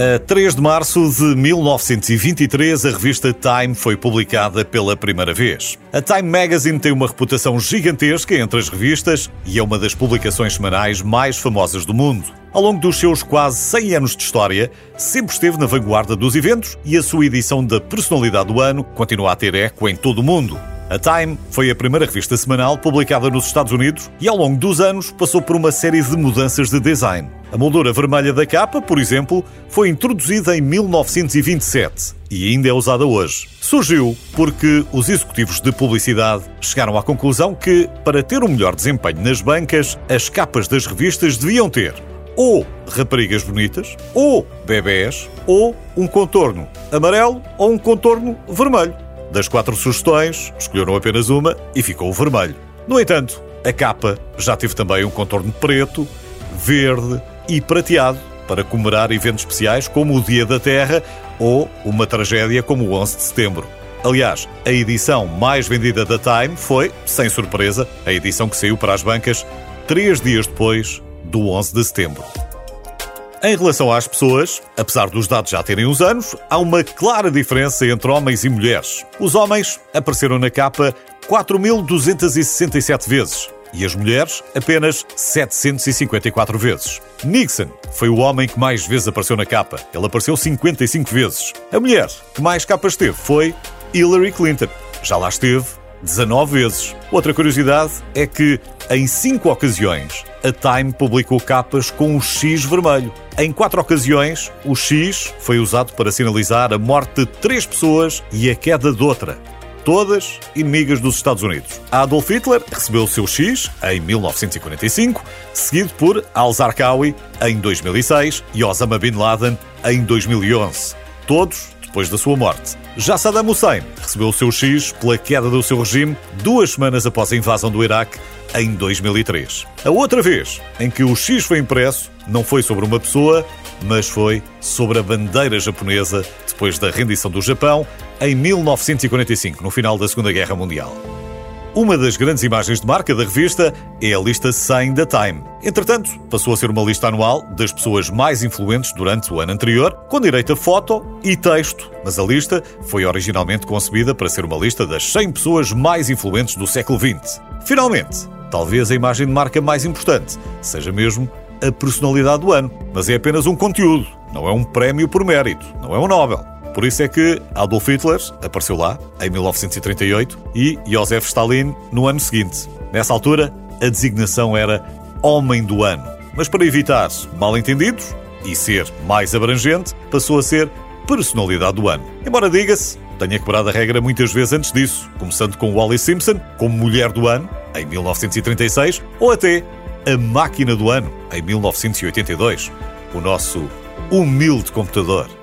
A 3 de março de 1923, a revista Time foi publicada pela primeira vez. A Time Magazine tem uma reputação gigantesca entre as revistas e é uma das publicações semanais mais famosas do mundo. Ao longo dos seus quase 100 anos de história, sempre esteve na vanguarda dos eventos e a sua edição da Personalidade do Ano continua a ter eco em todo o mundo. A Time foi a primeira revista semanal publicada nos Estados Unidos e, ao longo dos anos, passou por uma série de mudanças de design. A moldura vermelha da capa, por exemplo, foi introduzida em 1927 e ainda é usada hoje. Surgiu porque os executivos de publicidade chegaram à conclusão que, para ter um melhor desempenho nas bancas, as capas das revistas deviam ter ou raparigas bonitas, ou bebés, ou um contorno amarelo ou um contorno vermelho. Das quatro sugestões, escolheram apenas uma e ficou o vermelho. No entanto, a capa já teve também um contorno preto, verde e prateado para comemorar eventos especiais como o Dia da Terra ou uma tragédia como o 11 de setembro. Aliás, a edição mais vendida da Time foi, sem surpresa, a edição que saiu para as bancas três dias depois do 11 de setembro. Em relação às pessoas, apesar dos dados já terem uns anos, há uma clara diferença entre homens e mulheres. Os homens apareceram na capa 4.267 vezes e as mulheres apenas 754 vezes. Nixon foi o homem que mais vezes apareceu na capa. Ele apareceu 55 vezes. A mulher que mais capas teve foi Hillary Clinton. Já lá esteve 19 vezes. Outra curiosidade é que, em cinco ocasiões, a Time publicou capas com um X vermelho. Em quatro ocasiões, o X foi usado para sinalizar a morte de três pessoas e a queda de outra. Todas inimigas dos Estados Unidos. Adolf Hitler recebeu o seu X em 1945, seguido por Al-Zarqawi em 2006 e Osama Bin Laden em 2011. Todos depois da sua morte. Já Saddam Hussein recebeu o seu X pela queda do seu regime duas semanas após a invasão do Iraque em 2003. A outra vez em que o X foi impresso não foi sobre uma pessoa, mas foi sobre a bandeira japonesa depois da rendição do Japão em 1945, no final da Segunda Guerra Mundial. Uma das grandes imagens de marca da revista é a lista 100 da Time. Entretanto, passou a ser uma lista anual das pessoas mais influentes durante o ano anterior, com direito a foto e texto, mas a lista foi originalmente concebida para ser uma lista das 100 pessoas mais influentes do século XX. Finalmente, talvez a imagem de marca mais importante seja mesmo a personalidade do ano, mas é apenas um conteúdo, não é um prémio por mérito, não é um Nobel. Por isso é que Adolf Hitler apareceu lá, em 1938, e Josef Stalin no ano seguinte. Nessa altura, a designação era Homem do Ano. Mas para evitar mal-entendidos e ser mais abrangente, passou a ser Personalidade do Ano. Embora diga-se, tenha quebrado a regra muitas vezes antes disso, começando com Wally Simpson como Mulher do Ano, em 1936, ou até a Máquina do Ano, em 1982. O nosso humilde computador.